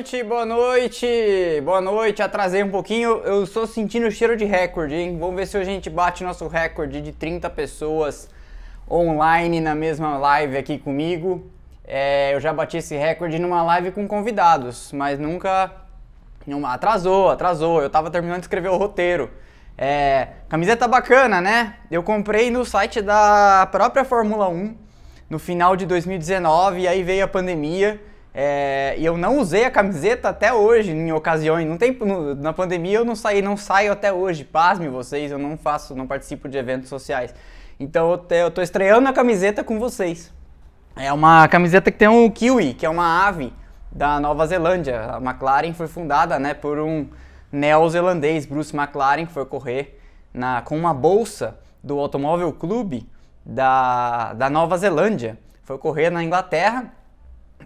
noite, boa noite, boa noite. Atrasei um pouquinho, eu estou sentindo cheiro de recorde, hein? Vamos ver se a gente bate nosso recorde de 30 pessoas online na mesma live aqui comigo. É, eu já bati esse recorde numa live com convidados, mas nunca. Não, atrasou, atrasou. Eu tava terminando de escrever o roteiro. É, camiseta bacana, né? Eu comprei no site da própria Fórmula 1 no final de 2019 e aí veio a pandemia. É, e eu não usei a camiseta até hoje em ocasiões. Não tem, no, na pandemia eu não saí, não saio até hoje. Pasme vocês, eu não faço, não participo de eventos sociais. Então eu, te, eu tô estreando a camiseta com vocês. É uma camiseta que tem um kiwi, que é uma ave da Nova Zelândia. A McLaren foi fundada, né, por um neozelandês, Bruce McLaren, que foi correr na, com uma bolsa do Automóvel Clube da, da Nova Zelândia. Foi correr na Inglaterra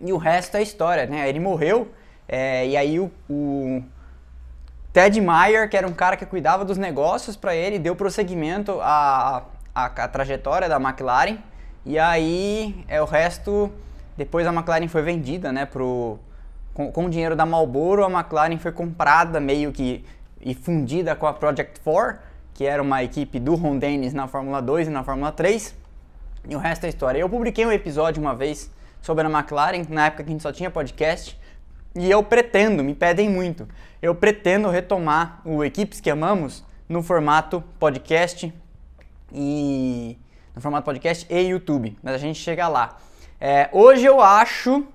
e o resto é história, né? Ele morreu é, e aí o, o, Ted Meyer, que era um cara que cuidava dos negócios para ele, deu prosseguimento à, à, à, trajetória da McLaren. E aí é o resto. Depois a McLaren foi vendida, né? Pro, com, com o dinheiro da Marlboro, a McLaren foi comprada meio que e fundida com a Project 4, que era uma equipe do Ron Dennis na Fórmula 2 e na Fórmula 3. E o resto é história. Eu publiquei um episódio uma vez sobre a McLaren, na época que a gente só tinha podcast. E eu pretendo, me pedem muito, eu pretendo retomar o Equipes que Amamos no formato podcast e no formato podcast e YouTube, mas a gente chega lá. É, hoje eu acho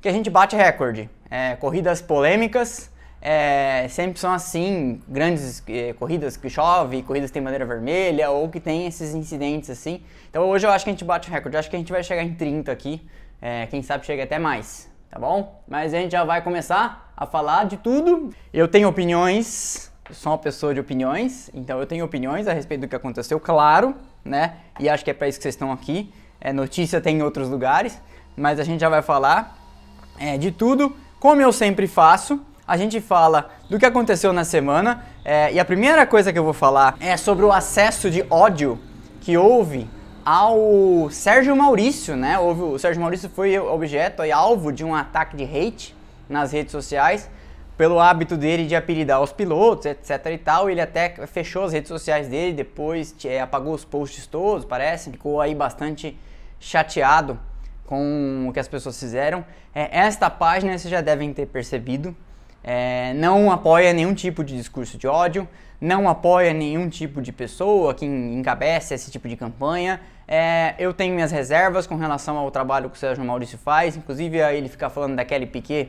que a gente bate recorde. É, corridas polêmicas, é, sempre são assim, grandes é, corridas que chove, corridas que tem bandeira vermelha ou que tem esses incidentes assim. Então hoje eu acho que a gente bate recorde, eu acho que a gente vai chegar em 30 aqui. É, quem sabe chega até mais, tá bom? Mas a gente já vai começar a falar de tudo. Eu tenho opiniões, sou uma pessoa de opiniões, então eu tenho opiniões a respeito do que aconteceu, claro, né? E acho que é para isso que vocês estão aqui. É, notícia tem em outros lugares, mas a gente já vai falar é, de tudo, como eu sempre faço. A gente fala do que aconteceu na semana é, e a primeira coisa que eu vou falar é sobre o acesso de ódio que houve ao Sérgio Maurício, né? O Sérgio Maurício foi objeto e alvo de um ataque de hate nas redes sociais pelo hábito dele de apelidar os pilotos, etc e tal. Ele até fechou as redes sociais dele, depois é, apagou os posts todos, parece. Ficou aí bastante chateado com o que as pessoas fizeram. É, esta página, vocês já devem ter percebido, é, não apoia nenhum tipo de discurso de ódio, não apoia nenhum tipo de pessoa que encabeça esse tipo de campanha. É, eu tenho minhas reservas com relação ao trabalho que o Sérgio Maurício faz, inclusive ele ficar falando da Kelly Piquet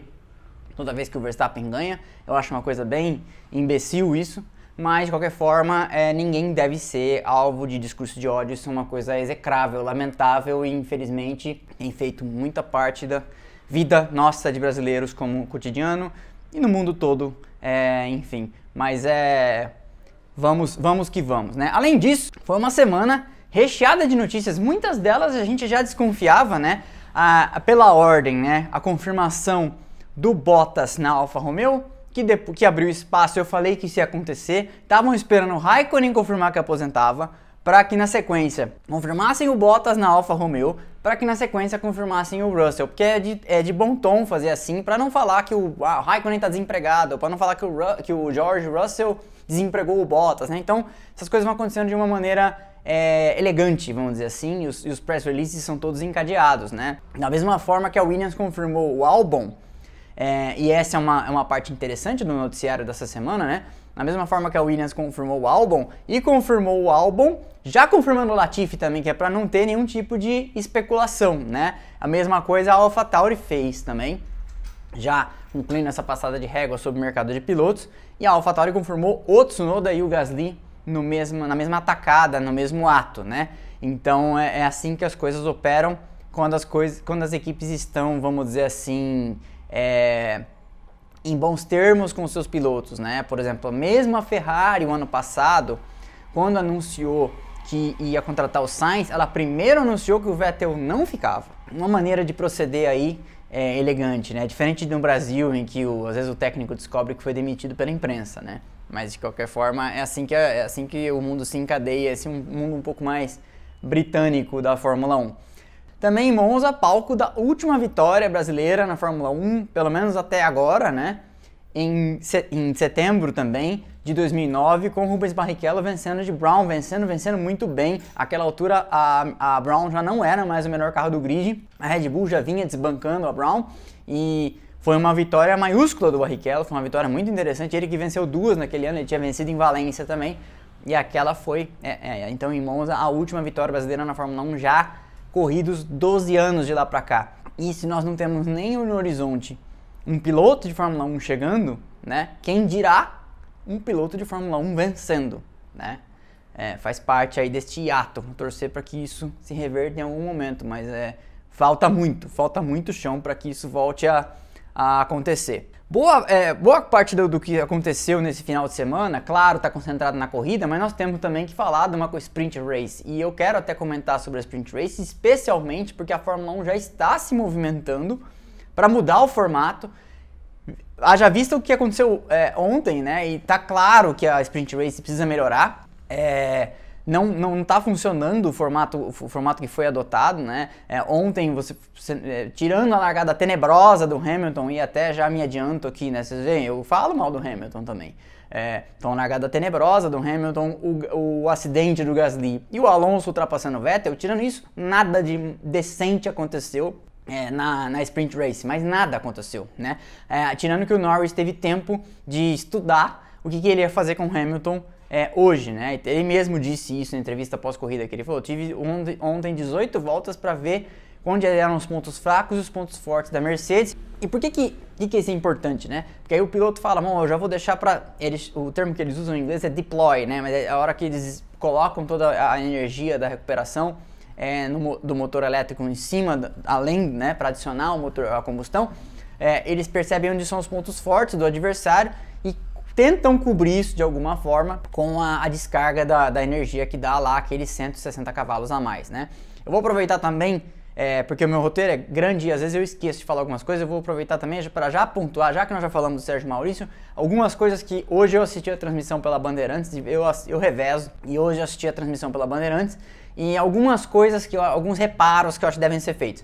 toda vez que o Verstappen ganha. Eu acho uma coisa bem imbecil isso, mas de qualquer forma, é, ninguém deve ser alvo de discurso de ódio. Isso é uma coisa execrável, lamentável e infelizmente tem feito muita parte da vida nossa de brasileiros como cotidiano e no mundo todo, é, enfim. Mas é. Vamos, vamos que vamos, né? Além disso, foi uma semana recheada de notícias, muitas delas a gente já desconfiava, né? A, pela ordem, né? A confirmação do Bottas na Alfa Romeo, que, que abriu espaço, eu falei que isso ia acontecer. Estavam esperando o Raikkonen confirmar que aposentava, para que na sequência confirmassem o Bottas na Alfa Romeo, para que na sequência confirmassem o Russell, porque é de, é de bom tom fazer assim, para não falar que o, ah, o Raikkonen está desempregado, para não falar que o, que o George Russell desempregou o Bottas, né? Então, essas coisas vão acontecendo de uma maneira é, elegante, vamos dizer assim, e os, e os, press releases são todos encadeados, né? Da mesma forma que a Williams confirmou o álbum, é, e essa é uma, é uma parte interessante do noticiário dessa semana, né? Da mesma forma que a Williams confirmou o álbum e confirmou o álbum, já confirmando o Latifi também, que é para não ter nenhum tipo de especulação, né? A mesma coisa a AlphaTauri fez também, já concluindo essa passada de régua sobre o mercado de pilotos, e a AlphaTauri confirmou o Tsunoda e o Gasly no mesmo, na mesma atacada, no mesmo ato, né? Então é, é assim que as coisas operam quando as, coisas, quando as equipes estão, vamos dizer assim, é, em bons termos com seus pilotos, né? Por exemplo, mesmo a Ferrari o ano passado, quando anunciou que ia contratar o Sainz, ela primeiro anunciou que o Vettel não ficava. Uma maneira de proceder aí é, elegante, né? Diferente do Brasil, em que o, às vezes o técnico descobre que foi demitido pela imprensa, né? Mas de qualquer forma é assim que, é assim que o mundo se encadeia, esse um mundo um pouco mais britânico da Fórmula 1. Também em Monza, palco da última vitória brasileira na Fórmula 1, pelo menos até agora, né? Em, em setembro também de 2009, com Rubens Barrichello vencendo de Brown, vencendo, vencendo muito bem. Aquela altura a, a Brown já não era mais o melhor carro do grid, a Red Bull já vinha desbancando a Brown e foi uma vitória maiúscula do Barrichello, foi uma vitória muito interessante. Ele que venceu duas naquele ano, ele tinha vencido em Valência também. E aquela foi, é, é, então em Monza, a última vitória brasileira na Fórmula 1 já corridos 12 anos de lá para cá. E se nós não temos nem no horizonte um piloto de Fórmula 1 chegando, né? Quem dirá um piloto de Fórmula 1 vencendo, né? É, faz parte aí deste hiato, torcer para que isso se reverta em algum momento, mas é, falta muito, falta muito chão para que isso volte a, a acontecer. Boa, é, boa parte do, do, que aconteceu nesse final de semana, claro, está concentrado na corrida, mas nós temos também que falar de uma sprint race. E eu quero até comentar sobre a sprint race, especialmente porque a Fórmula 1 já está se movimentando para mudar o formato. Haja vista o que aconteceu é, ontem, né? E tá claro que a sprint race precisa melhorar. É, não não está funcionando o formato o formato que foi adotado, né? É, ontem você, é, tirando a largada tenebrosa do Hamilton e até já me adianto aqui, né? Vocês veem, eu falo mal do Hamilton também. É, então, a largada tenebrosa do Hamilton, o, o acidente do Gasly e o Alonso ultrapassando o Vettel, tirando isso, nada de decente aconteceu é, na, na, sprint race, mas nada aconteceu, né? É, tirando que o Norris teve tempo de estudar o que, que ele ia fazer com o Hamilton é, hoje, né? Ele mesmo disse isso na entrevista pós-corrida que ele falou: tive ontem, ontem 18 voltas para ver onde eram os pontos fracos e os pontos fortes da Mercedes. E por que que, que, que isso é importante, né? Porque aí o piloto fala, bom, eu já vou deixar para eles, o termo que eles usam em inglês é deploy, né? Mas é a hora que eles colocam toda a energia da recuperação é, no, do motor elétrico em cima, além, né, para adicionar o motor a combustão, é, eles percebem onde são os pontos fortes do adversário tentam cobrir isso de alguma forma com a, a descarga da, da, energia que dá lá aqueles 160 cavalos a mais, né? Eu vou aproveitar também, é, porque o meu roteiro é grande e às vezes eu esqueço de falar algumas coisas, eu vou aproveitar também para já pontuar, já que nós já falamos do Sérgio Maurício, algumas coisas que hoje eu assisti a transmissão pela Bandeirantes, eu, eu revezo, e hoje eu assisti a transmissão pela Bandeirantes, e algumas coisas, que alguns reparos que eu acho que devem ser feitos.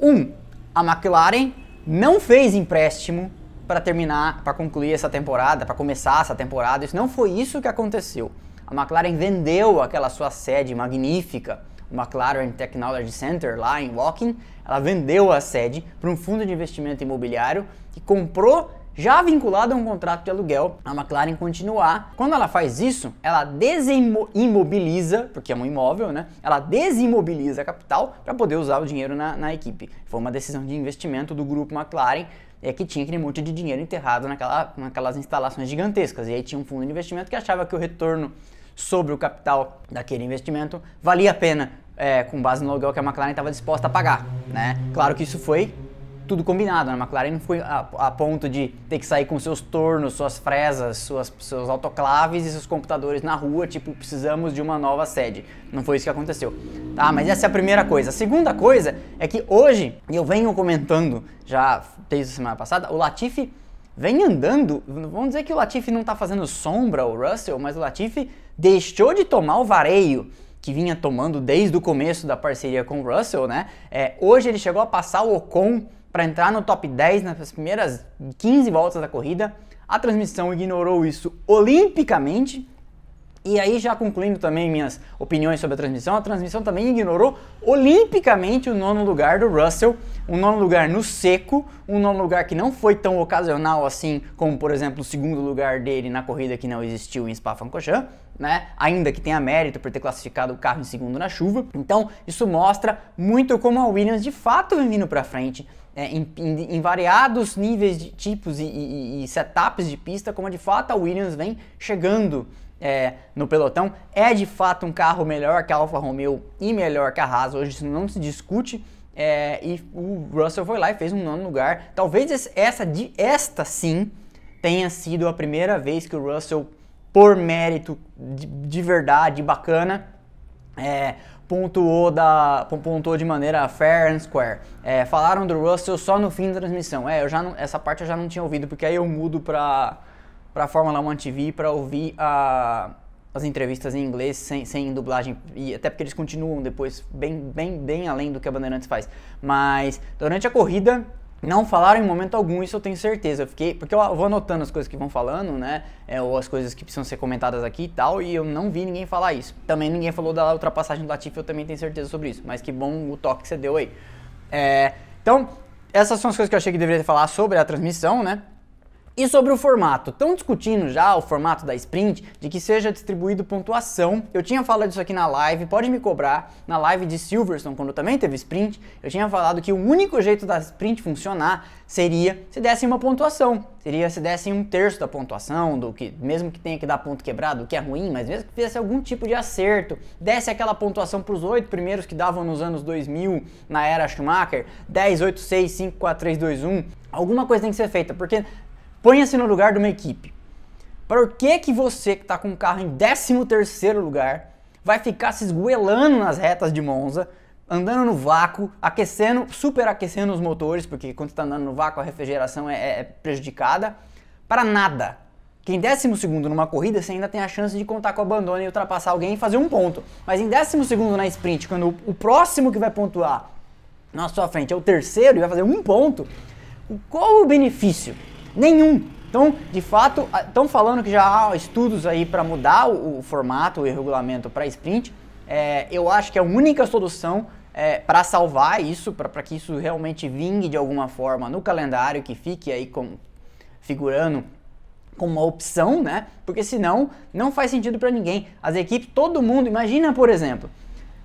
Um, a McLaren não fez empréstimo para terminar, para concluir essa temporada, para começar essa temporada. Isso não foi isso que aconteceu. A McLaren vendeu aquela sua sede magnífica, o McLaren Technology Center lá em Woking. Ela vendeu a sede para um fundo de investimento imobiliário que comprou já vinculado a um contrato de aluguel, a McLaren continuar. Quando ela faz isso, ela desimobiliza, porque é um imóvel, né? Ela desimobiliza a capital para poder usar o dinheiro na, na equipe. Foi uma decisão de investimento do grupo McLaren é que tinha aquele monte de dinheiro enterrado naquela, naquelas instalações gigantescas. E aí tinha um fundo de investimento que achava que o retorno sobre o capital daquele investimento valia a pena é, com base no aluguel que a McLaren estava disposta a pagar. Né? Claro que isso foi tudo combinado. Né? A McLaren não foi a, a, ponto de ter que sair com seus tornos, suas fresas, suas, seus autoclaves e seus computadores na rua, tipo, precisamos de uma nova sede. Não foi isso que aconteceu. Tá, mas essa é a primeira coisa. A segunda coisa é que hoje, e eu venho comentando já desde a semana passada, o Latifi vem andando. Vamos dizer que o Latifi não está fazendo sombra ao Russell, mas o Latifi deixou de tomar o vareio que vinha tomando desde o começo da parceria com o Russell, né? É, hoje ele chegou a passar o Ocon para entrar no top 10 nas primeiras 15 voltas da corrida. A transmissão ignorou isso olimpicamente. E aí, já concluindo também minhas opiniões sobre a transmissão, a transmissão também ignorou olimpicamente o nono lugar do Russell, um nono lugar no seco, um nono lugar que não foi tão ocasional assim como, por exemplo, o segundo lugar dele na corrida que não existiu em Spa-Francorchamps, né? Ainda que tenha mérito por ter classificado o carro em segundo na chuva. Então, isso mostra muito como a Williams de fato vem vindo para frente, é, em, em, em, variados níveis de tipos e, e, e, setups de pista, como de fato a Williams vem chegando é, no pelotão. É de fato um carro melhor que a Alfa Romeo e melhor que a Haas, hoje isso não se discute. É, e o Russell foi lá e fez um nono lugar. Talvez essa, esta sim tenha sido a primeira vez que o Russell, por mérito de, de verdade, bacana, é, pontuou, da, pontuou de maneira fair and square. É, falaram do Russell só no fim da transmissão. É, eu já não, essa parte eu já não tinha ouvido, porque aí eu mudo para para Fórmula 1 TV para ouvir a, as entrevistas em inglês sem, sem dublagem, e até porque eles continuam depois bem, bem, bem além do que a Bandeirantes faz. Mas durante a corrida não falaram em momento algum, isso eu tenho certeza. Eu fiquei, porque eu vou anotando as coisas que vão falando, né? É, ou as coisas que precisam ser comentadas aqui e tal, e eu não vi ninguém falar isso. Também ninguém falou da ultrapassagem do Latifi, eu também tenho certeza sobre isso. Mas que bom o toque que você deu aí. É, então, essas são as coisas que eu achei que deveria falar sobre a transmissão, né? E sobre o formato, estão discutindo já o formato da sprint, de que seja distribuído pontuação. Eu tinha falado isso aqui na live, pode me cobrar. Na live de Silverstone, quando também teve sprint, eu tinha falado que o único jeito da sprint funcionar seria se dessem uma pontuação. Seria se dessem um terço da pontuação, do que mesmo que tenha que dar ponto quebrado, o que é ruim, mas mesmo que fizesse algum tipo de acerto, desse aquela pontuação para os oito primeiros que davam nos anos 2000, na era Schumacher, 10, 8, 6, 5, 4, 3, 2, 1. Alguma coisa tem que ser feita, porque Ponha-se no lugar de uma equipe. Por que, que você que está com o carro em 13 lugar vai ficar se esgoelando nas retas de Monza, andando no vácuo, aquecendo, superaquecendo os motores, porque quando está andando no vácuo a refrigeração é, é prejudicada, para nada. Que em 12 numa corrida você ainda tem a chance de contar com o abandono e ultrapassar alguém e fazer um ponto. Mas em 12 na sprint, quando o próximo que vai pontuar na sua frente é o terceiro e vai fazer um ponto, qual o benefício? Nenhum. Então, de fato, estão falando que já há estudos aí para mudar o, o, formato e o regulamento para sprint. É, eu acho que a única solução é, para salvar isso, para que isso realmente vingue de alguma forma no calendário, que fique aí com, figurando como uma opção, né? Porque senão não faz sentido para ninguém. As equipes, todo mundo, imagina por exemplo,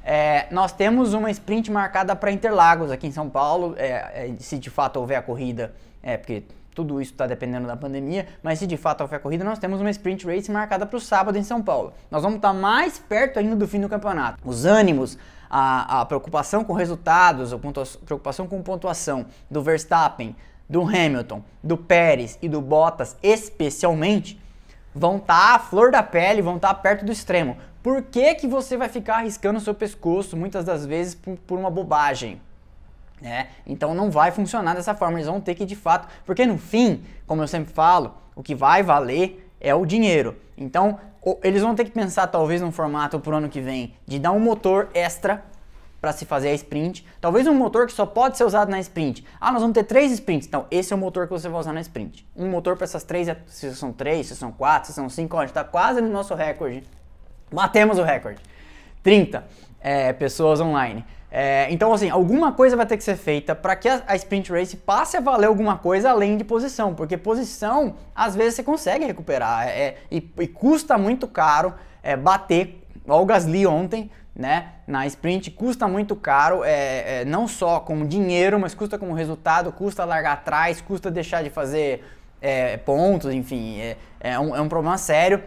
é, nós temos uma sprint marcada para Interlagos aqui em São Paulo, é, é se de fato houver a corrida, é porque tudo isso está dependendo da pandemia, mas se de fato houver corrida, nós temos uma sprint race marcada para o sábado em São Paulo. Nós vamos estar tá mais perto ainda do fim do campeonato. Os ânimos, a, a preocupação com resultados, a preocupação com pontuação do Verstappen, do Hamilton, do Pérez e do Bottas, especialmente, vão estar tá à flor da pele, vão estar tá perto do extremo. Por que, que você vai ficar arriscando o seu pescoço muitas das vezes por, por uma bobagem? Né? Então não vai funcionar dessa forma, eles vão ter que de fato, porque no fim, como eu sempre falo, o que vai valer é o dinheiro. Então eles vão ter que pensar talvez num formato para o ano que vem de dar um motor extra para se fazer a sprint, talvez um motor que só pode ser usado na sprint. Ah, nós vamos ter três sprints, então esse é o motor que você vai usar na sprint. Um motor para essas três, se são três, se são quatro, se são cinco, a gente está quase no nosso recorde. Batemos o recorde. 30 é, pessoas online. É, então, assim, alguma coisa vai ter que ser feita para que a, a, sprint race passe a valer alguma coisa além de posição, porque posição às vezes você consegue recuperar é, e, e, custa muito caro é, bater. Olha o Gasly ontem, né? Na sprint custa muito caro, é, é, não só como dinheiro, mas custa como resultado, custa largar atrás, custa deixar de fazer é, pontos, enfim, é, um, é um problema sério.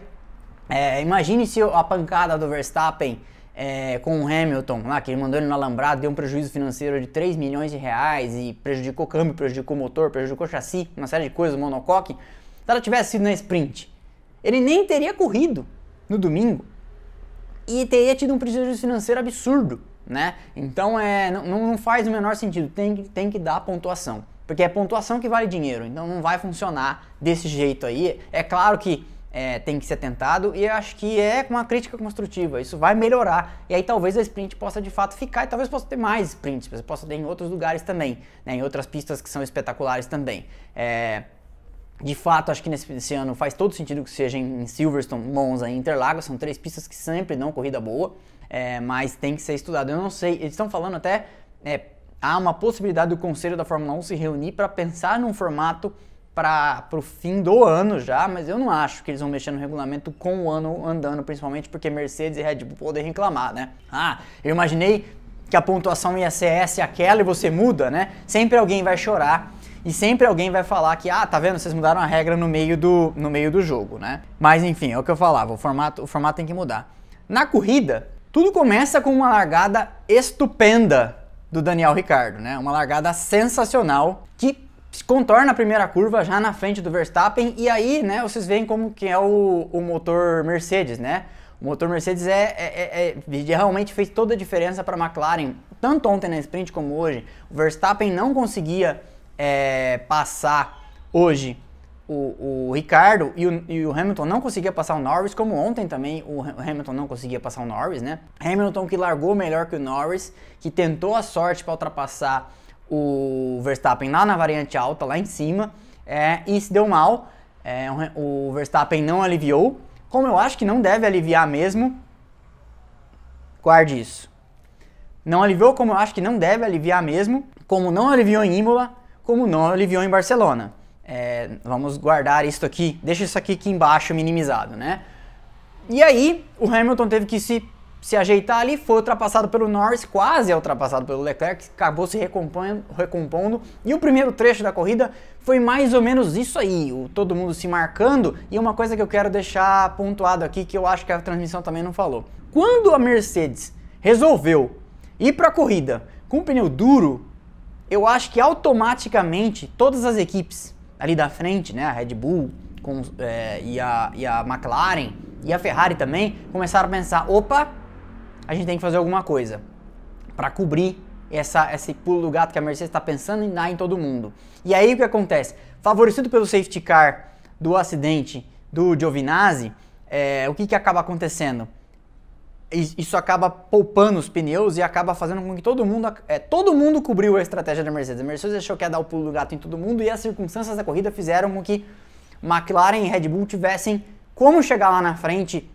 imagine se a pancada do Verstappen é, com o Hamilton, lá, que ele mandou ele no alambrado, deu um prejuízo financeiro de 3 milhões de reais e prejudicou o câmbio, prejudicou o motor, prejudicou chassi, uma série de coisas, monocoque. Se ela tivesse sido na sprint, ele nem teria corrido no domingo e teria tido um prejuízo financeiro absurdo, né? Então é, não, não faz o menor sentido, tem, tem que dar pontuação. Porque é pontuação que vale dinheiro, então não vai funcionar desse jeito aí. É claro que é, tem que ser tentado e acho que é uma crítica construtiva, isso vai melhorar e aí talvez a sprint possa de fato ficar e talvez possa ter mais sprints, você possa ter em outros lugares também, né, em outras pistas que são espetaculares também. É, de fato, acho que nesse, nesse, ano faz todo sentido que seja em Silverstone, Monza e Interlagos, são três pistas que sempre dão corrida boa, é, mas tem que ser estudado. Eu não sei, eles estão falando até, é, há uma possibilidade do Conselho da Fórmula 1 se reunir para pensar num formato para o fim do ano já, mas eu não acho que eles vão mexer no regulamento com o ano andando, principalmente porque Mercedes e Red Bull podem reclamar, né? Ah, eu imaginei que a pontuação ia ser essa e aquela e você muda, né? Sempre alguém vai chorar e sempre alguém vai falar que, ah, tá vendo, vocês mudaram a regra no meio do, no meio do jogo, né? Mas enfim, é o que eu falava, o formato, o formato tem que mudar. Na corrida, tudo começa com uma largada estupenda do Daniel Ricardo, né? Uma largada sensacional que contorna a primeira curva já na frente do Verstappen e aí, né, vocês veem como que é o, o motor Mercedes, né? O motor Mercedes é, é, é, é realmente fez toda a diferença para a McLaren, tanto ontem na sprint como hoje. O Verstappen não conseguia é, passar hoje o, o Ricardo e o, e o, Hamilton não conseguia passar o Norris, como ontem também o Hamilton não conseguia passar o Norris, né? Hamilton que largou melhor que o Norris, que tentou a sorte para ultrapassar o Verstappen lá na variante alta, lá em cima, é, e se deu mal. É, o Verstappen não aliviou, como eu acho que não deve aliviar mesmo. Guarde isso. Não aliviou como eu acho que não deve aliviar mesmo, como não aliviou em Imola, como não aliviou em Barcelona. É, vamos guardar isso aqui, deixa isso aqui, aqui embaixo minimizado, né? E aí o Hamilton teve que se, se ajeitar ali, foi ultrapassado pelo Norris, quase é ultrapassado pelo Leclerc, acabou se recompondo, recompondo. E o primeiro trecho da corrida foi mais ou menos isso aí, o, todo mundo se marcando. E uma coisa que eu quero deixar pontuado aqui, que eu acho que a transmissão também não falou. Quando a Mercedes resolveu ir para a corrida com pneu duro, eu acho que automaticamente todas as equipes ali da frente, né, a Red Bull com, é, e, a, e a McLaren e a Ferrari também, começaram a pensar: opa, a gente tem que fazer alguma coisa para cobrir essa, esse pulo do gato que a Mercedes está pensando em dar em todo mundo. E aí o que acontece? Favorecido pelo safety car do acidente do Giovinazzi, é, o que, que acaba acontecendo? isso acaba poupando os pneus e acaba fazendo com que todo mundo, é, todo mundo cobriu a estratégia da Mercedes. A Mercedes achou que ia dar o pulo do gato em todo mundo e as circunstâncias da corrida fizeram com que McLaren e Red Bull tivessem como chegar lá na frente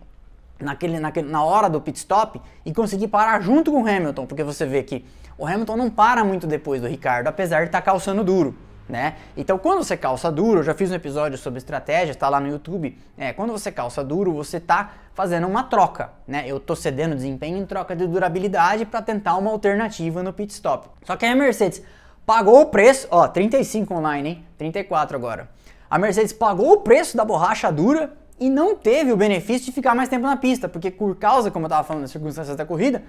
naquele, naquele, na hora do pit stop e conseguir parar junto com o Hamilton, porque você vê que o Hamilton não para muito depois do Ricardo, apesar de estar tá calçando duro né? Então, quando você calça duro, eu já fiz um episódio sobre estratégia, está lá no YouTube. É, quando você calça duro, você está fazendo uma troca, né? Eu estou cedendo desempenho em troca de durabilidade para tentar uma alternativa no pit stop. Só que a Mercedes pagou o preço, ó, 35 online, hein? 34 agora. A Mercedes pagou o preço da borracha dura e não teve o benefício de ficar mais tempo na pista, porque por causa, como eu estava falando, das circunstâncias da corrida,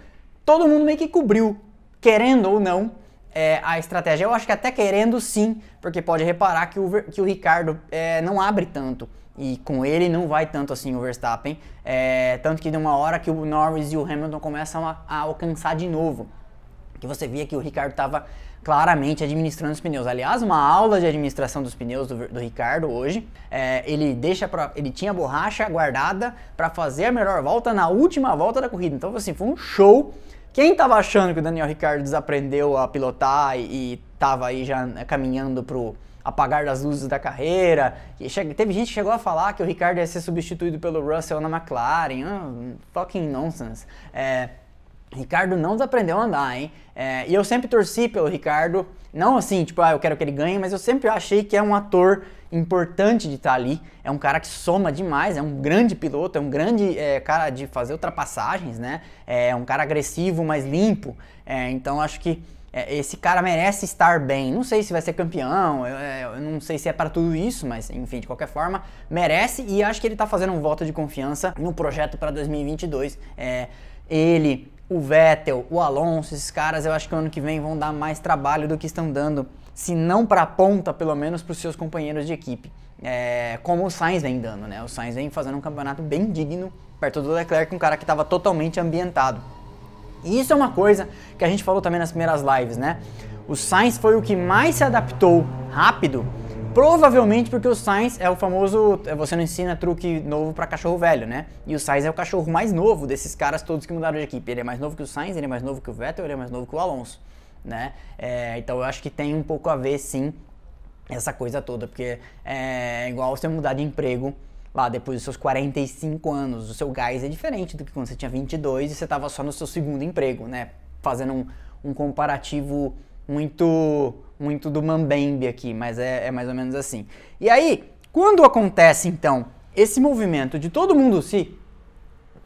todo mundo meio que cobriu, querendo ou não, é, a estratégia. Eu acho que até querendo sim, porque pode reparar que o, que o Ricardo é, não abre tanto. E com ele não vai tanto assim o Verstappen. É, tanto que de uma hora que o Norris e o Hamilton começam a, a alcançar de novo. Que você via que o Ricardo estava claramente administrando os pneus. Aliás, uma aula de administração dos pneus do, do Ricardo hoje. É, ele deixa pra, ele tinha a borracha guardada para fazer a melhor volta na última volta da corrida. Então, assim, foi um show quem estava achando que o Daniel Ricciardo desaprendeu a pilotar e estava aí já caminhando pro apagar das luzes da carreira. Teve gente que chegou a falar que o Ricardo ia ser substituído pelo Russell na McLaren. Oh, fucking nonsense. É, Ricardo não desaprendeu a andar, hein? É, e eu sempre torci pelo Ricardo, não assim, tipo, ah, eu quero que ele ganhe, mas eu sempre achei que é um ator importante de estar ali. É um cara que soma demais, é um grande piloto, é um grande é, cara de fazer ultrapassagens, né? É um cara agressivo, mas limpo. É, então acho que é, esse cara merece estar bem. Não sei se vai ser campeão, eu, é, eu não sei se é para tudo isso, mas enfim, de qualquer forma, merece e acho que ele está fazendo um voto de confiança no projeto para 2022. É, ele, o Vettel, o Alonso, esses caras eu acho que ano que vem vão dar mais trabalho do que estão dando se não para a ponta, pelo menos para os seus companheiros de equipe. É, como o Sainz vem dando, né? O Sainz vem fazendo um campeonato bem digno perto do Leclerc, um cara que estava totalmente ambientado. E isso é uma coisa que a gente falou também nas primeiras lives, né? O Sainz foi o que mais se adaptou rápido, provavelmente porque o Sainz é o famoso, é, você não ensina truque novo para cachorro velho, né? E o Sainz é o cachorro mais novo desses caras todos que mudaram de equipe. Ele é mais novo que o Sainz, ele é mais novo que o Vettel, ele é mais novo que o Alonso né? É, então eu acho que tem um pouco a ver, sim, essa coisa toda, porque é igual você mudar de emprego lá depois dos seus 45 anos, o seu gás é diferente do que quando você tinha 22 e você estava só no seu segundo emprego, né? Fazendo um, um comparativo muito muito do Mambembe aqui, mas é, é mais ou menos assim. E aí, quando acontece então esse movimento de todo mundo se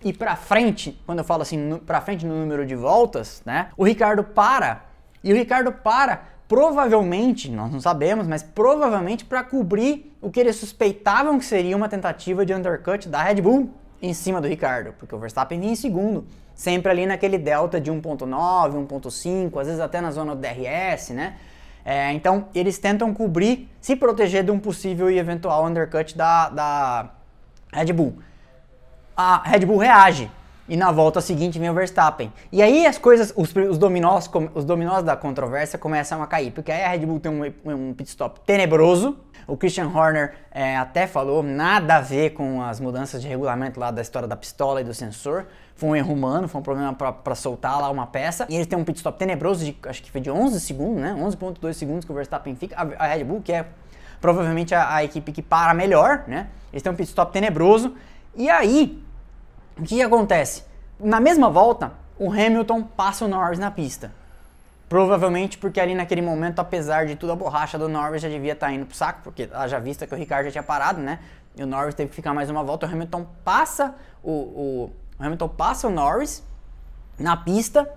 ir para frente, quando eu falo assim, para frente no número de voltas, né? O Ricardo para e o Ricardo para, provavelmente, nós não sabemos, mas provavelmente para cobrir o que eles suspeitavam que seria uma tentativa de undercut da Red Bull em cima do Ricardo, porque o Verstappen vinha em segundo, sempre ali naquele delta de 1.9, 1.5, às vezes até na zona do DRS, né? É, então eles tentam cobrir, se proteger de um possível e eventual undercut da, da Red Bull. A Red Bull reage E na volta seguinte vem o Verstappen. E aí as coisas, os, os, dominós, os dominós da controvérsia começam a cair. Porque aí a Red Bull tem um, um pit stop tenebroso. O Christian Horner é, até falou nada a ver com as mudanças de regulamento lá da história da pistola e do sensor. Foi um erro humano, foi um problema para soltar lá uma peça. E eles têm um pit stop tenebroso de, acho que foi de 11 segundos, né? 11.2 segundos que o Verstappen fica. A, a Red Bull, que é provavelmente a, a equipe que para melhor, né? Eles têm um pit stop tenebroso. E aí, o que acontece? Na mesma volta, o Hamilton passa o Norris na pista. Provavelmente porque ali naquele momento, apesar de tudo, a borracha do Norris já devia estar tá indo pro saco, porque já vista que o Ricardo já tinha parado, né? E o Norris teve que ficar mais uma volta. O Hamilton passa o, o, o Hamilton passa o Norris na pista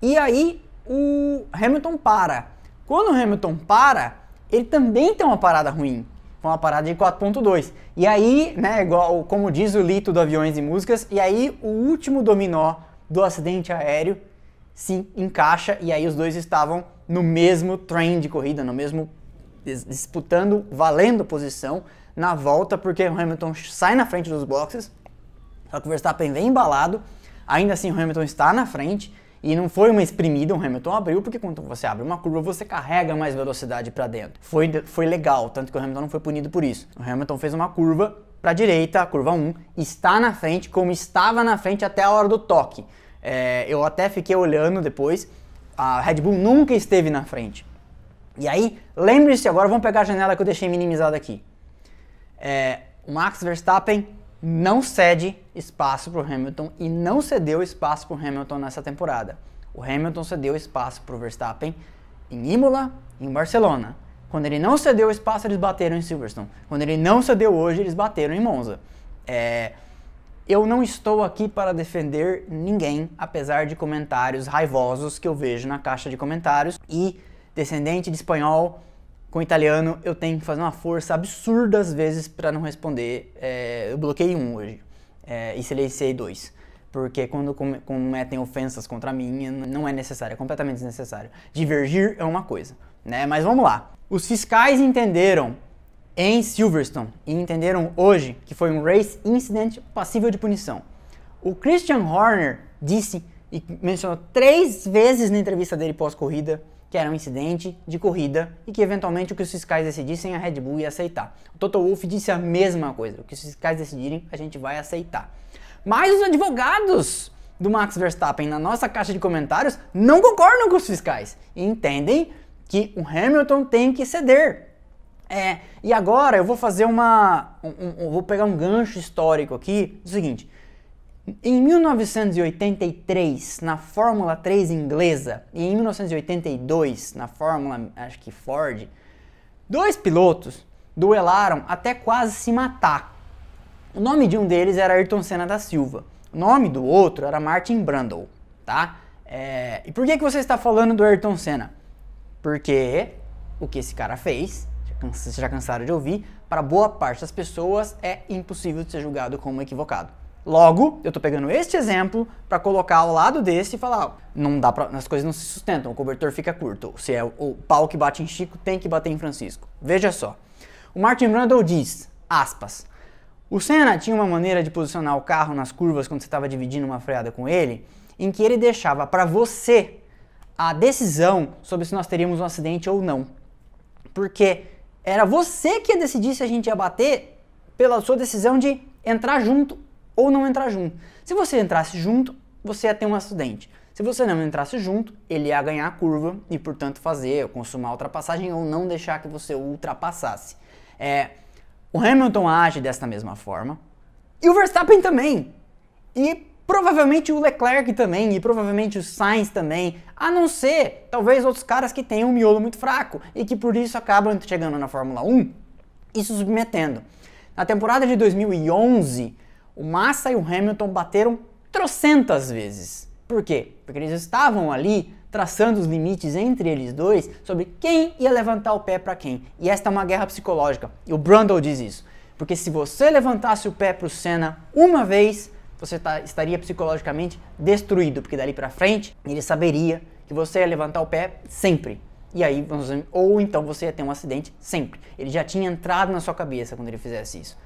e aí o Hamilton para. Quando o Hamilton para, ele também tem uma parada ruim. Foi uma parada de 4.2. E aí, né, igual como diz o Lito do Aviões e Músicas, e aí o último dominó do acidente aéreo se encaixa e aí os dois estavam no mesmo train de corrida, no mesmo disputando, valendo posição na volta, porque o Hamilton sai na frente dos boxes, só que o Verstappen vem embalado, ainda assim o Hamilton está na frente e não foi uma exprimida, o Hamilton abriu, porque quando você abre uma curva, você carrega mais velocidade para dentro. Foi, foi legal, tanto que o Hamilton não foi punido por isso. O Hamilton fez uma curva para a direita, a curva 1, está na frente, como estava na frente até a hora do toque. É, eu até fiquei olhando depois, a Red Bull nunca esteve na frente. E aí, lembre-se agora, vamos pegar a janela que eu deixei minimizada aqui. É, o Max Verstappen não cede espaço para o Hamilton e não cedeu espaço para o Hamilton nessa temporada. O Hamilton cedeu espaço para o Verstappen em Imola e em Barcelona. Quando ele não cedeu espaço, eles bateram em Silverstone. Quando ele não cedeu hoje, eles bateram em Monza. É, eu não estou aqui para defender ninguém, apesar de comentários raivosos que eu vejo na caixa de comentários. E descendente de espanhol, com italiano eu tenho que fazer uma força absurda às vezes para não responder. É, eu bloqueei um hoje é, e silenciei dois. Porque quando cometem ofensas contra mim, não é necessário, é completamente desnecessário. Divergir é uma coisa, né? Mas vamos lá. Os fiscais entenderam em Silverstone e entenderam hoje que foi um race incident passível de punição. O Christian Horner disse e mencionou três vezes na entrevista dele pós-corrida que era um incidente de corrida e que eventualmente o que os fiscais decidissem a Red Bull ia aceitar. O Toto Wolff disse a mesma coisa, o que os fiscais decidirem a gente vai aceitar. Mas os advogados do Max Verstappen na nossa caixa de comentários não concordam com os fiscais e entendem que o Hamilton tem que ceder. É, e agora eu vou fazer uma. Um, um, vou pegar um gancho histórico aqui. É o seguinte: em 1983, na Fórmula 3 inglesa, e em 1982, na Fórmula, acho que Ford, dois pilotos duelaram até quase se matar. O nome de um deles era Ayrton Senna da Silva. O nome do outro era Martin Brundle, tá? É... E por que, que você está falando do Ayrton Senna? Porque o que esse cara fez, vocês já cansaram de ouvir, para boa parte das pessoas é impossível de ser julgado como equivocado. Logo, eu estou pegando este exemplo para colocar ao lado desse e falar, não dá pra, as coisas não se sustentam, o cobertor fica curto. Se é o pau que bate em Chico, tem que bater em Francisco. Veja só. O Martin Brundle diz, aspas, o Senna tinha uma maneira de posicionar o carro nas curvas quando você estava dividindo uma freada com ele, em que ele deixava para você a decisão sobre se nós teríamos um acidente ou não. Porque era você que ia decidir se a gente ia bater pela sua decisão de entrar junto ou não entrar junto. Se você entrasse junto, você ia ter um acidente. Se você não entrasse junto, ele ia ganhar a curva e, portanto, fazer, consumar a ultrapassagem ou não deixar que você ultrapassasse. É, o Hamilton age desta mesma forma e o Verstappen também. E provavelmente o Leclerc também, e provavelmente o Sainz também, a não ser talvez outros caras que tenham um miolo muito fraco e que por isso acabam chegando na Fórmula 1 e se submetendo. Na temporada de 2011, o Massa e o Hamilton bateram trocentas vezes. Por quê? Porque eles estavam ali traçando os limites entre eles dois sobre quem ia levantar o pé para quem. E esta é uma guerra psicológica. E o Brundle diz isso. Porque se você levantasse o pé para o Senna uma vez, você tá, estaria psicologicamente destruído, porque dali para frente ele saberia que você ia levantar o pé sempre. E aí, ou então você ia ter um acidente sempre. Ele já tinha entrado na sua cabeça quando ele fizesse isso.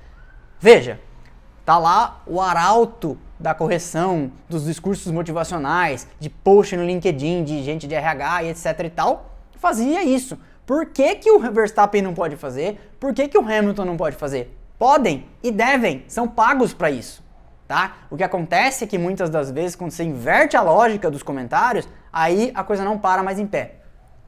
Veja, Tá lá o arauto da correção, dos discursos motivacionais, de post no LinkedIn, de gente de RH e etc e tal, fazia isso. Por que, que o Verstappen não pode fazer? Por que, que o Hamilton não pode fazer? Podem e devem, são pagos para isso. Tá? O que acontece é que muitas das vezes, quando você inverte a lógica dos comentários, aí a coisa não para mais em pé.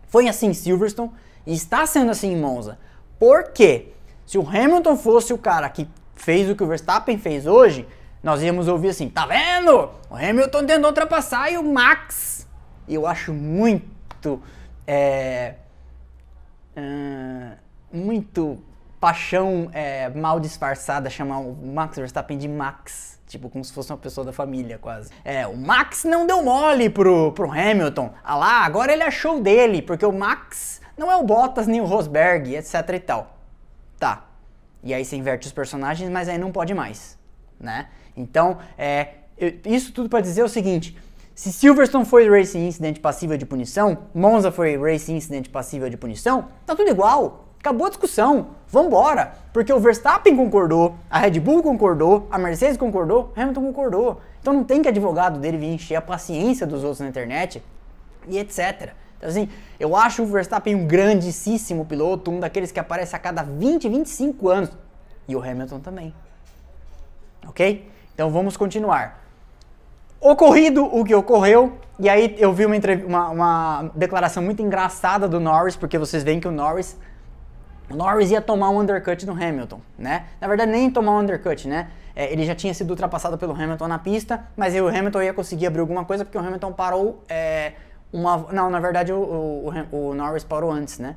Foi assim em Silverstone e está sendo assim em Monza. Por quê? Se o Hamilton fosse o cara que fez o que o Verstappen fez hoje, nós íamos ouvir assim: tá vendo? O Hamilton tentou ultrapassar e o Max. Eu acho muito. É, uh, muito paixão é, mal disfarçada chamar o Max Verstappen de Max. Tipo, como se fosse uma pessoa da família, quase. É, o Max não deu mole pro, pro Hamilton. Ah lá, agora ele achou dele, porque o Max não é o Bottas nem o Rosberg, etc e tal. Tá. E aí você inverte os personagens, mas aí não pode mais, né? Então, é, isso tudo para dizer o seguinte: se Silverstone foi Racing Incident passível de punição, Monza foi Racing Incident passível de punição, tá tudo igual. Acabou a discussão. Vambora. Porque o Verstappen concordou, a Red Bull concordou, a Mercedes concordou, Hamilton concordou. Então não tem que advogado dele vir encher a paciência dos outros na internet e etc. Então, assim, eu acho o Verstappen um grandíssimo piloto, um daqueles que aparece a cada 20, 25 anos. E o Hamilton também. Ok? Então vamos continuar. Ocorrido o que ocorreu, e aí eu vi uma, uma, uma declaração muito engraçada do Norris, porque vocês veem que o Norris o Norris ia tomar um undercut no Hamilton, né? Na verdade, nem tomar um undercut, né? É, ele já tinha sido ultrapassado pelo Hamilton na pista, mas o Hamilton ia conseguir abrir alguma coisa porque o Hamilton parou é, uma... Não, na verdade o, o, o Norris parou antes, né?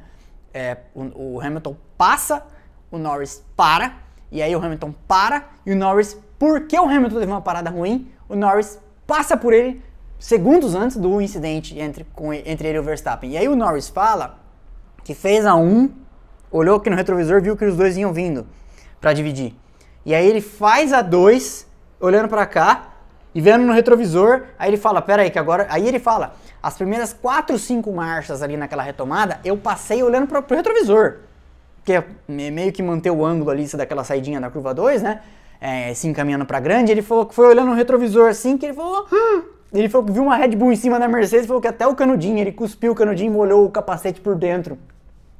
É, o, o, Hamilton passa, o Norris para, e aí o Hamilton para, e o Norris, porque o Hamilton teve uma parada ruim, o Norris passa por ele segundos antes do incidente entre, com, entre ele e o Verstappen. E aí o Norris fala que fez a 1 olhou aqui no retrovisor, viu que os dois iam vindo para dividir. E aí ele faz a 2, olhando para cá e vendo no retrovisor, aí ele fala, pera aí que agora, aí ele fala, as primeiras 4, 5 marchas ali naquela retomada, eu passei olhando para o retrovisor. Que é meio que manter o ângulo ali daquela saidinha da curva 2, né? É, se encaminhando para grande, ele falou que foi olhando no retrovisor assim, que ele falou, ah! ele falou que viu uma Red Bull em cima da Mercedes, falou que até o canudinho, ele cuspiu o canudinho e molhou o capacete por dentro.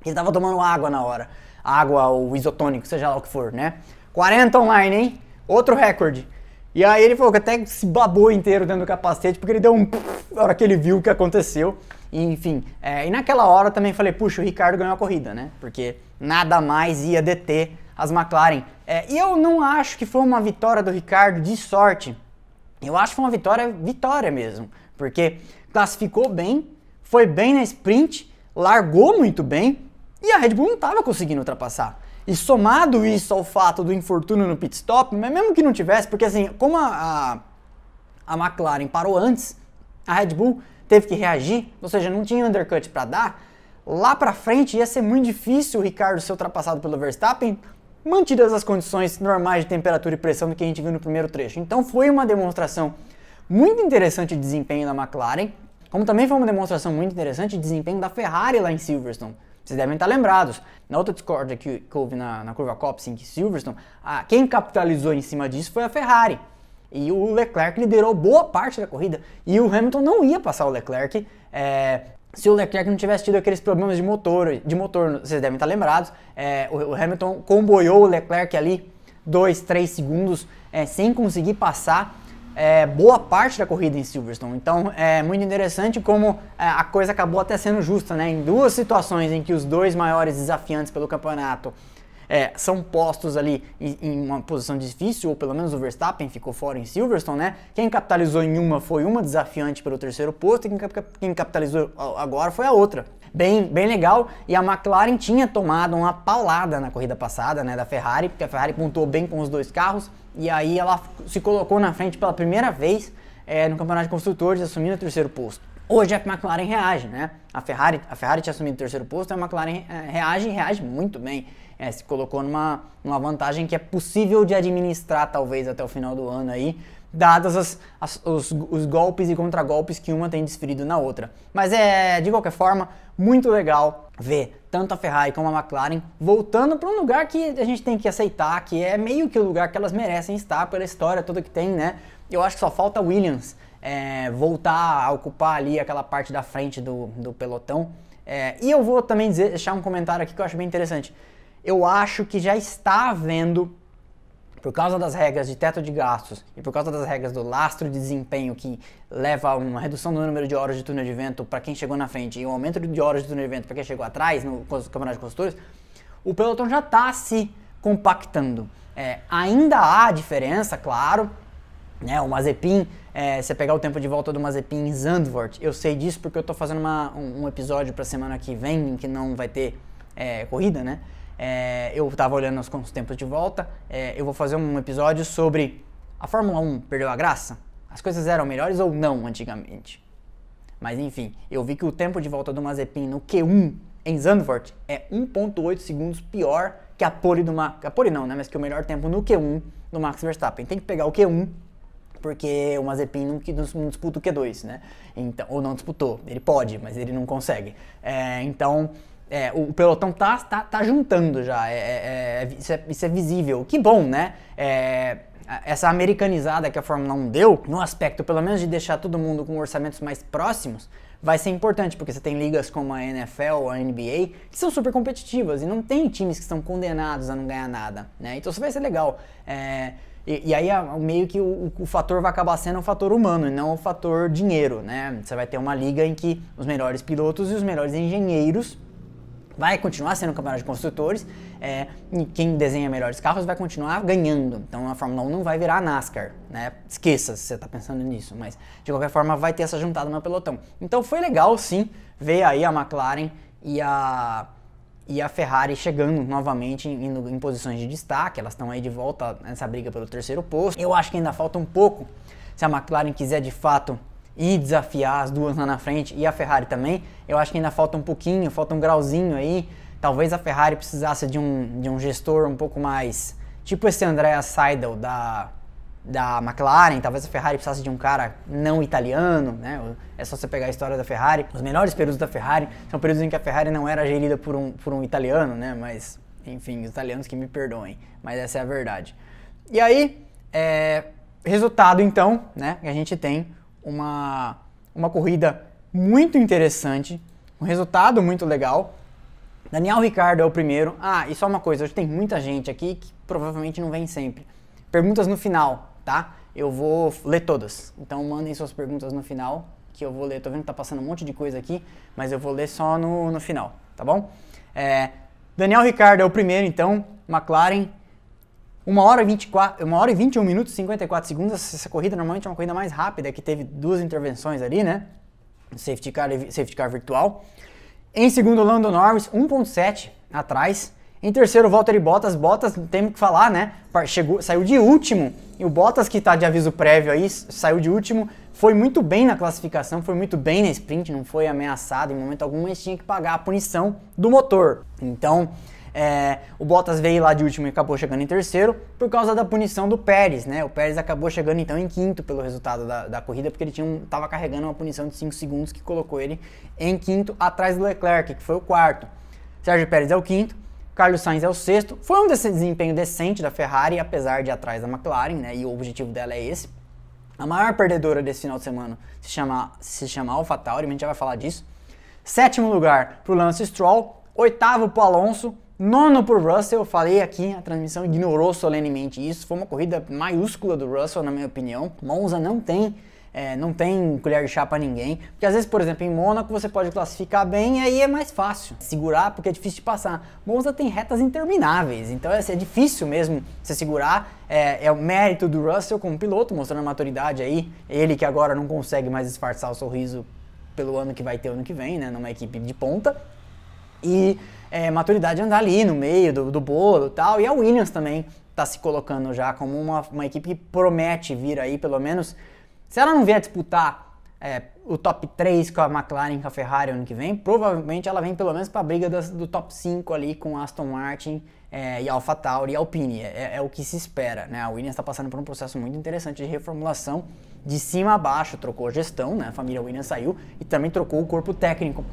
Ele tava tomando água na hora. Água ou isotônico, seja lá o que for, né? 40 online, hein? Outro recorde. E aí ele falou que até se babou inteiro dentro do capacete, porque ele deu um na hora que ele viu o que aconteceu. E, enfim, é, e naquela hora também falei, puxa, o Ricardo ganhou a corrida, né? Porque nada mais ia deter as McLaren. É, e eu não acho que foi uma vitória do Ricardo de sorte. Eu acho que foi uma vitória, vitória mesmo. Porque classificou bem, foi bem na sprint, largou muito bem, e a Red Bull não estava conseguindo ultrapassar. E somado isso ao fato do infortúnio no pit stop, mas mesmo que não tivesse, porque assim, como a, a, a McLaren parou antes, a Red Bull teve que reagir, ou seja, não tinha undercut para dar, lá para frente ia ser muito difícil o Ricardo ser ultrapassado pelo Verstappen, mantidas as condições normais de temperatura e pressão do que a gente viu no primeiro trecho. Então foi uma demonstração muito interessante de desempenho da McLaren, como também foi uma demonstração muito interessante de desempenho da Ferrari lá em Silverstone. Vocês devem estar lembrados. Na outra discórdia que, que houve na, na curva Copse em Silverstone, a, quem capitalizou em cima disso foi a Ferrari. E o Leclerc liderou boa parte da corrida. E o Hamilton não ia passar o Leclerc é, se o Leclerc não tivesse tido aqueles problemas de motor. De motor vocês devem estar lembrados. É, o, o, Hamilton comboiou o Leclerc ali 2, 3 segundos é, sem conseguir passar é, boa parte da corrida em Silverstone. Então é muito interessante como é, a coisa acabou até sendo justa, né? Em duas situações em que os dois maiores desafiantes pelo campeonato é, são postos ali em, em, uma posição difícil, ou pelo menos o Verstappen ficou fora em Silverstone, né? Quem capitalizou em uma foi uma desafiante pelo terceiro posto, e quem, quem capitalizou agora foi a outra. Bem, bem legal, e a McLaren tinha tomado uma paulada na corrida passada, né, da Ferrari, porque a Ferrari pontuou bem com os dois carros, e aí ela se colocou na frente pela primeira vez é, no campeonato de construtores, assumindo o terceiro posto. Hoje a McLaren reage, né? A Ferrari, a Ferrari tinha assumido o terceiro posto, a McLaren é, reage e reage muito bem. É, se colocou numa, numa vantagem que é possível de administrar talvez até o final do ano aí, dadas as, as, os, os, golpes e contragolpes que uma tem desferido na outra. Mas é, de qualquer forma, muito legal ver tanto a Ferrari como a McLaren voltando para um lugar que a gente tem que aceitar, que é meio que o lugar que elas merecem estar pela história toda que tem, né? Eu acho que só falta Williams é, voltar a ocupar ali aquela parte da frente do, do pelotão. É, e eu vou também dizer, deixar um comentário aqui que eu acho bem interessante. Eu acho que já está havendo por causa das regras de teto de gastos e por causa das regras do lastro de desempenho que leva a uma redução do número de horas de túnel de vento para quem chegou na frente e um aumento de horas de túnel de vento para quem chegou atrás no campeonato de construtores, o pelotão já está se compactando. É, ainda há diferença, claro, né? O Mazepin, é, você pegar o tempo de volta do Mazepin em Zandvoort, eu sei disso porque eu estou fazendo uma, um, um episódio para semana que vem em que não vai ter é, corrida, né? É, eu estava olhando os, os, tempos de volta. É, eu vou fazer um episódio sobre a Fórmula 1 perdeu a graça? As coisas eram melhores ou não antigamente? Mas enfim, eu vi que o tempo de volta do Mazepin no Q1 em Zandvoort é 1.8 segundos pior que a pole do Max. A pole não, né? Mas que o melhor tempo no Q1 do Max Verstappen. Tem que pegar o Q1 porque o Mazepin não, não disputa o Q2, né? Então, ou não disputou. Ele pode, mas ele não consegue. É, então, é, o pelotão tá, tá, tá juntando já, é, é, é, isso, é, isso, é, visível. Que bom, né? É, essa americanizada que a Fórmula 1 deu, no aspecto pelo menos de deixar todo mundo com orçamentos mais próximos, vai ser importante, porque você tem ligas como a NFL, a NBA, que são super competitivas e não tem times que estão condenados a não ganhar nada, né? Então isso vai ser legal. É, e, e, aí meio que o, o, fator vai acabar sendo o fator humano e não o fator dinheiro, né? Você vai ter uma liga em que os melhores pilotos e os melhores engenheiros vai continuar sendo campeonato de construtores. É, quem desenha melhores carros vai continuar ganhando. Então a Fórmula 1 não vai virar a NASCAR, né? Esqueça se você está pensando nisso, mas de qualquer forma vai ter essa juntada no pelotão. Então foi legal sim ver aí a McLaren e a e a Ferrari chegando novamente em posições de destaque, elas estão aí de volta nessa briga pelo terceiro posto. Eu acho que ainda falta um pouco se a McLaren quiser de fato e desafiar as duas lá na frente e a Ferrari também. Eu acho que ainda falta um pouquinho, falta um grauzinho aí. Talvez a Ferrari precisasse de um, de um gestor um pouco mais. Tipo esse Andrea Seidel da, da McLaren, talvez a Ferrari precisasse de um cara não italiano, né? É só você pegar a história da Ferrari. Os melhores períodos da Ferrari são períodos em que a Ferrari não era gerida por um, por um italiano, né? Mas, enfim, os italianos que me perdoem, mas essa é a verdade. E aí, é, resultado então, né? Que a gente tem uma, uma corrida muito interessante, um resultado muito legal. Daniel Ricardo é o primeiro. Ah, e só uma coisa, hoje tem muita gente aqui que provavelmente não vem sempre. Perguntas no final, tá? Eu vou ler todas. Então mandem suas perguntas no final, que eu vou ler. Tô vendo que tá passando um monte de coisa aqui, mas eu vou ler só no, no final, tá bom? É, Daniel Ricardo é o primeiro, então. McLaren 1 hora, 24, 1 hora e 21 minutos e 54 segundos. Essa corrida normalmente é uma corrida mais rápida, que teve duas intervenções ali, né? Safety car, safety car virtual. Em segundo, Lando Norris, 1.7 atrás. Em terceiro, Valtteri Bottas. Bottas, temos que falar, né? Chegou, saiu de último. E o Bottas, que está de aviso prévio aí, saiu de último. Foi muito bem na classificação, foi muito bem na sprint, não foi ameaçado em momento algum, mas tinha que pagar a punição do motor. Então, é, o Bottas veio lá de último e acabou chegando em terceiro por causa da punição do Pérez, né? O Pérez acabou chegando então em quinto pelo resultado da, da corrida, porque ele estava um, carregando uma punição de 5 segundos que colocou ele em quinto atrás do Leclerc, que foi o quarto. Sérgio Pérez é o quinto, Carlos Sainz é o sexto. Foi um desempenho decente da Ferrari, apesar de atrás da McLaren, né? E o objetivo dela é esse. A maior perdedora desse final de semana se chama, se chama AlphaTauri, a gente já vai falar disso. Sétimo lugar para o Lance Stroll, oitavo para o Alonso, Nono por Russell, falei aqui, a transmissão ignorou solenemente isso. Foi uma corrida maiúscula do Russell, na minha opinião. Monza não tem, é, não tem colher de chá para ninguém. Porque às vezes, por exemplo, em Mônaco você pode classificar bem e aí é mais fácil segurar porque é difícil de passar. Monza tem retas intermináveis, então é, é difícil mesmo você segurar. É, é o mérito do Russell como piloto, mostrando a maturidade aí. Ele que agora não consegue mais disfarçar o sorriso pelo ano que vai ter ano que vem, né? Numa equipe de ponta. E é, maturidade andar ali no meio do, do bolo e tal. E a Williams também está se colocando já como uma, uma equipe que promete vir aí, pelo menos. Se ela não vier disputar é, o top 3 com a McLaren com a Ferrari ano que vem, provavelmente ela vem pelo menos para a briga das, do top 5 ali com Aston Martin é, e AlphaTauri e Alpine. É, é, o que se espera, né? A Williams está passando por um processo muito interessante de reformulação de cima a baixo, trocou a gestão, né? A família Williams saiu e também trocou o corpo técnico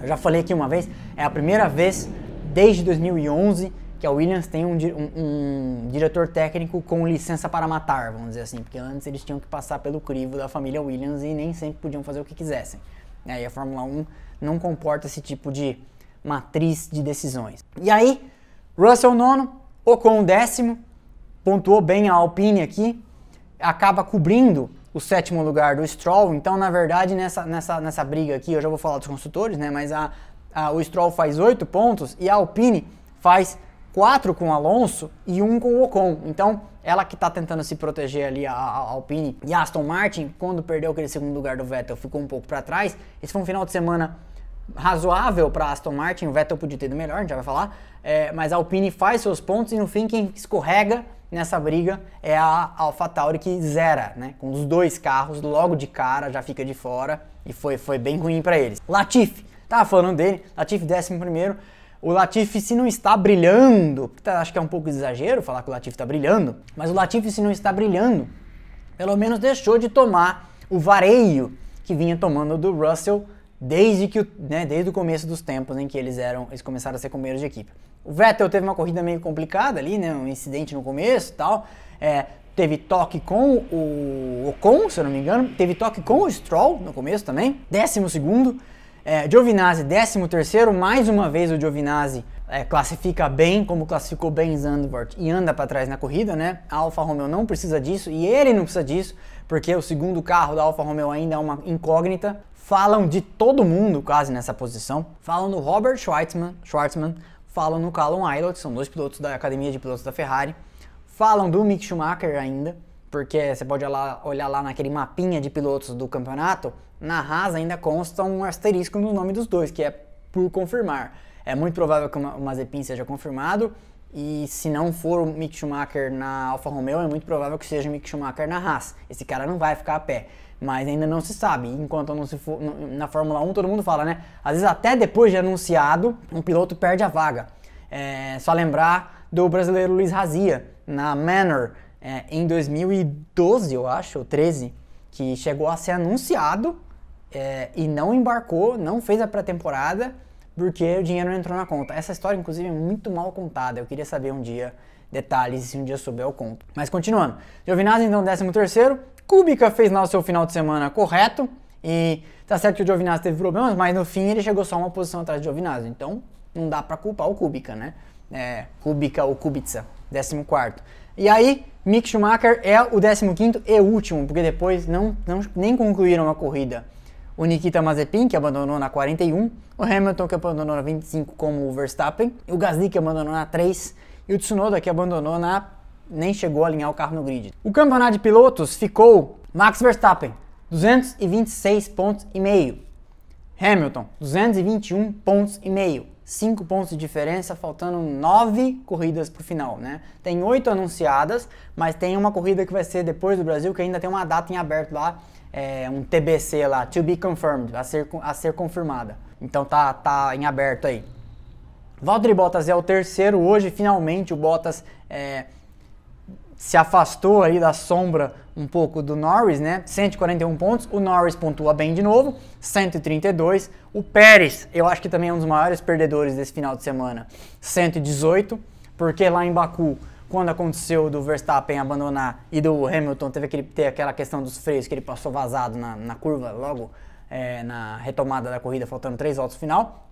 Eu já falei aqui uma vez, é a primeira vez desde 2011 que a Williams tem um, um, um, diretor técnico com licença para matar, vamos dizer assim, porque antes eles tinham que passar pelo crivo da família Williams e nem sempre podiam fazer o que quisessem. E a Fórmula 1 não comporta esse tipo de matriz de decisões. E aí, Russell nono, Ocon décimo, pontuou bem a Alpine aqui, acaba cobrindo o sétimo lugar do Stroll. Então, na verdade, nessa, nessa, nessa briga aqui, eu já vou falar dos construtores, né? Mas a, a, o Stroll faz oito pontos e a Alpine faz quatro com o Alonso e um com o Ocon. Então, ela que está tentando se proteger ali, a, a, Alpine e a Aston Martin, quando perdeu aquele segundo lugar do Vettel, ficou um pouco para trás. Esse foi um final de semana razoável para Aston Martin, o Vettel podia ter ido melhor, a gente já vai falar, é, mas a Alpine faz seus pontos e no fim quem escorrega nessa briga é a AlphaTauri que zera, né? Com os dois carros logo de cara já fica de fora e foi, foi bem ruim para eles. Latifi, tava falando dele, Latifi décimo primeiro. O Latifi se não está brilhando, acho que é um pouco exagero falar que o Latifi está brilhando, mas o Latifi se não está brilhando, pelo menos deixou de tomar o vareio que vinha tomando do Russell desde que né, desde o começo dos tempos em que eles eram eles começaram a ser companheiros de equipe. O Vettel teve uma corrida meio complicada ali, né, um incidente no começo, e tal. É, teve toque com o Ocon, se eu não me engano, teve toque com o Stroll no começo também, décimo segundo. É, Giovinazzi, décimo terceiro, mais uma vez o Giovinazzi é, classifica bem, como classificou bem Zandvoort e anda para trás na corrida, né? A Alfa Romeo não precisa disso e ele não precisa disso, porque o segundo carro da Alfa Romeo ainda é uma incógnita falam de todo mundo quase nessa posição. Falam do Robert Schwartzman, Schwartzman falam no Callum Aylott, são dois pilotos da academia de pilotos da Ferrari. Falam do Mick Schumacher ainda, porque você pode olhar lá naquele mapinha de pilotos do campeonato, na Haas ainda consta um asterisco no nome dos dois, que é por confirmar. É muito provável que o Mazepin seja confirmado, e se não for o Mick Schumacher na Alfa Romeo, é muito provável que seja o Mick Schumacher na Haas. Esse cara não vai ficar a pé mas ainda não se sabe. Enquanto não se for, na Fórmula 1 todo mundo fala, né? Às vezes até depois de anunciado, um piloto perde a vaga. É só lembrar do brasileiro Luiz Razia na Manor é, em 2012, eu acho, ou 13, que chegou a ser anunciado é, e não embarcou, não fez a pré-temporada porque o dinheiro não entrou na conta. Essa história, inclusive, é muito mal contada. Eu queria saber um dia detalhes se um dia souber eu conto. Mas continuando. Giovinazzi, então, 13 terceiro. Kubica fez lá o seu final de semana correto. E tá certo que o Giovinazzi teve problemas, mas no fim ele chegou só uma posição atrás do Giovinazzi. Então não dá para culpar o Kubica, né? É, Kubica ou Kubica, 14. E aí, Mick Schumacher é o 15 e último, porque depois não, não, nem concluíram a corrida. O Nikita Mazepin, que abandonou na 41, o Hamilton, que abandonou na 25, como o Verstappen, o Gasly, que abandonou na 3, e o Tsunoda, que abandonou na nem chegou a alinhar o carro no grid. O campeonato de pilotos ficou Max Verstappen, 226 pontos e meio. Hamilton, 221 pontos e meio. 5 pontos de diferença, faltando 9 corridas para o final, né? Tem 8 anunciadas, mas tem uma corrida que vai ser depois do Brasil, que ainda tem uma data em aberto lá, é, um TBC lá, to be confirmed, a ser, a ser confirmada. Então tá, tá em aberto aí. Valtteri Bottas é o terceiro hoje, finalmente o Bottas é, se afastou aí da sombra um pouco do Norris, né? 141 pontos. O Norris pontua bem de novo, 132. O Pérez, eu acho que também é um dos maiores perdedores desse final de semana, 118, porque lá em Baku, quando aconteceu do Verstappen abandonar e do Hamilton teve aquele, ter aquela questão dos freios que ele passou vazado na, na curva logo é, na retomada da corrida, faltando três voltas final,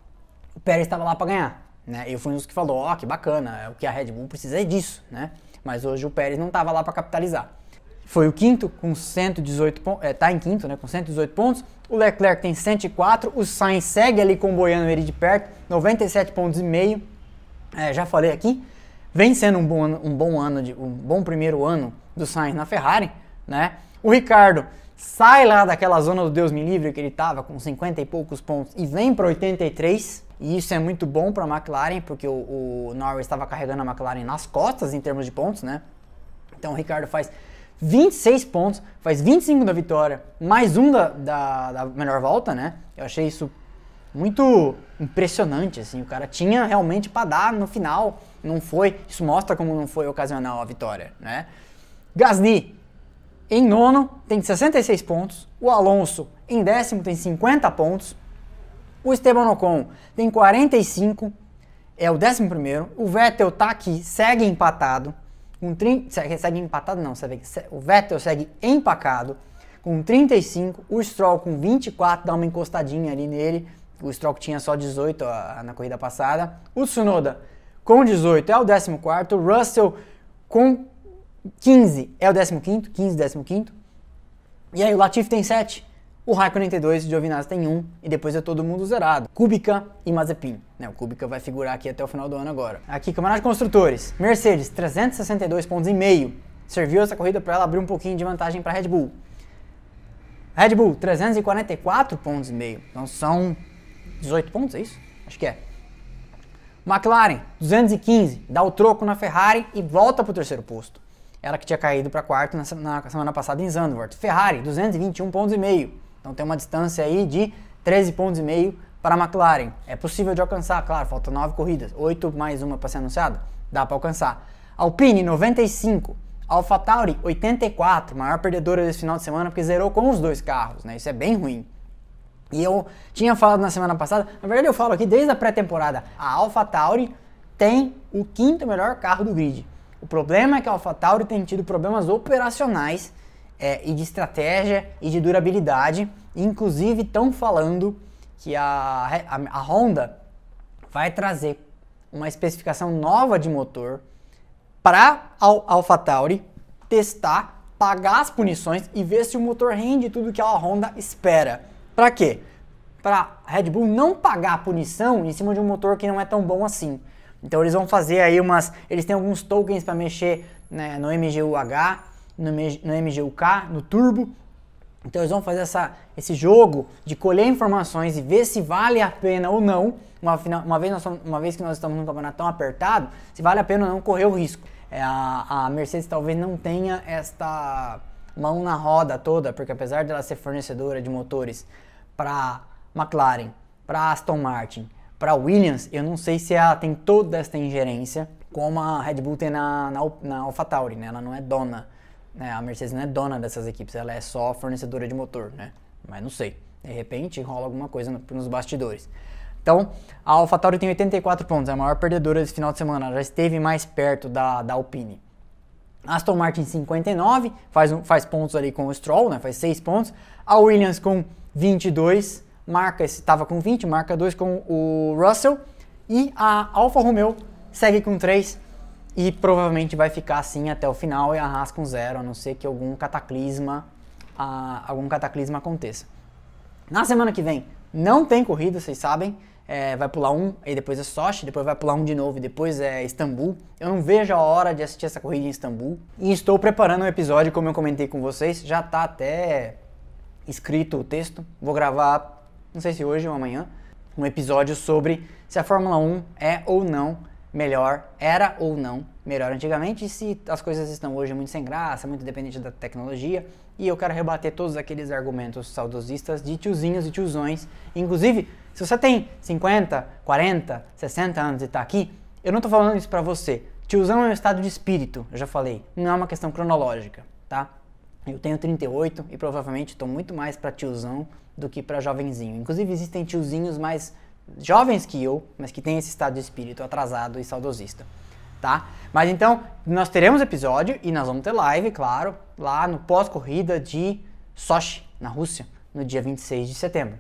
o Pérez estava lá para ganhar. Né? Eu fui um dos que falou, ó, oh, que bacana, é o que a Red Bull precisa é disso, né? Mas hoje o Pérez não estava lá para capitalizar. Foi o quinto com 118 pontos, é, tá em quinto, né, com 118 pontos. O Leclerc tem 104, o Sainz segue ali comboiando ele de perto, 97 pontos e meio. É, já falei aqui, vem sendo um bom, um bom ano, de, um bom primeiro ano do Sainz na Ferrari, né? O Ricardo sai lá daquela zona do Deus me livre que ele estava com 50 e poucos pontos e vem para 83. E isso é muito bom para a McLaren, porque o, o Norris estava carregando a McLaren nas costas em termos de pontos, né? Então o Ricardo faz 26 pontos, faz 25 da vitória, mais um da, da, da melhor volta, né? Eu achei isso muito impressionante, assim. O cara tinha realmente para dar no final, não foi. Isso mostra como não foi ocasional a vitória, né? Gasly em nono tem 66 pontos, o Alonso em décimo tem 50 pontos, O Esteban Ocon tem 45, é o 11 primeiro. O Vettel tá aqui, segue empatado. Com 30, segue, empatado não, o Vettel segue empacado com 35, o Stroll com 24, dá uma encostadinha ali nele. O Stroll tinha só 18 a, na corrida passada. O Tsunoda com 18 é o 14, o Russell com 15 é o 15, 15, 15. E aí o Latifi tem 7, o Raikkonen tem 2, o Giovinazzi tem 1 e depois é todo mundo zerado. Kubica e Mazepin. Né, o Kubica vai figurar aqui até o final do ano agora. Aqui, Campeonato de Construtores. Mercedes, 362 pontos e meio. Serviu essa corrida para ela abrir um pouquinho de vantagem para Red Bull. Red Bull, 344 pontos e meio. Então são 18 pontos, é isso? Acho que é. McLaren, 215, dá o troco na Ferrari e volta para o terceiro posto. Ela que tinha caído para quarto na, semana passada em Zandvoort. Ferrari, 221 pontos e meio. Então tem uma distância aí de 13 pontos e meio para a McLaren. É possível de alcançar, claro, faltam 9 corridas, 8 mais uma para ser anunciada, dá para alcançar. Alpine, 95. AlphaTauri, 84, maior perdedora desse final de semana porque zerou com os dois carros, né? Isso é bem ruim. E eu tinha falado na semana passada, na verdade eu falo aqui desde a pré-temporada, a AlphaTauri tem o quinto melhor carro do grid. O problema é que a AlphaTauri tem tido problemas operacionais é, e de estratégia e de durabilidade. Inclusive estão falando que a, a, a Honda vai trazer uma especificação nova de motor para a AlphaTauri testar, pagar as punições e ver se o motor rende tudo que a Honda espera. Para quê? Para Red Bull não pagar a punição em cima de um motor que não é tão bom assim. Então eles vão fazer aí umas. Eles têm alguns tokens para mexer né, no MGUH, no, MGUK, no Turbo. Então eles vão fazer essa, esse jogo de colher informações e ver se vale a pena ou não, uma, uma, vez, nós, uma vez que nós estamos num campeonato tão apertado, se vale a pena ou não correr o risco. É, a, a Mercedes talvez não tenha esta mão na roda toda, porque apesar dela ser fornecedora de motores para McLaren, para Aston Martin, para Williams, eu não sei se ela tem toda esta ingerência como a Red Bull tem na, na, na AlphaTauri, né? Ela não é dona, né? A Mercedes não é dona dessas equipes, ela é só fornecedora de motor, né? Mas não sei, de repente rola alguma coisa no, nos bastidores. Então, a AlphaTauri tem 84 pontos, é a maior perdedora desse final de semana, ela já esteve mais perto da, da Alpine. Aston Martin 59, faz, faz pontos ali com o Stroll, né? Faz 6 pontos. A Williams com 22, marca, estava com 20, marca 2 com o Russell. E a Alfa Romeo segue com 3 e provavelmente vai ficar assim até o final e a Haas com 0, a não ser que algum cataclisma, algum cataclisma aconteça. Na semana que vem não tem corrida, vocês sabem. É, vai pular um, aí depois é Sochi, depois vai pular um de novo, e depois é Istambul. Eu não vejo a hora de assistir essa corrida em Istambul. E estou preparando um episódio, como eu comentei com vocês, já está até escrito o texto. Vou gravar não sei se hoje ou amanhã, um episódio sobre se a Fórmula 1 é ou não melhor, era ou não melhor antigamente, e se as coisas estão hoje muito sem graça, muito dependente da tecnologia, e eu quero rebater todos aqueles argumentos saudosistas de tiozinhos e tiozões. Inclusive, se você tem 50, 40, 60 anos e está aqui, eu não estou falando isso para você. Tiozão é um estado de espírito, eu já falei, não é uma questão cronológica, tá? Eu tenho 38 e provavelmente estou muito mais para tiozão do que para jovenzinho. Inclusive existem tiozinhos mais jovens que eu, mas que têm esse estado de espírito atrasado e saudosista, tá? Mas então, nós teremos episódio e nós vamos ter live, claro, lá no pós-corrida de Sochi, na Rússia, no dia 26 de setembro.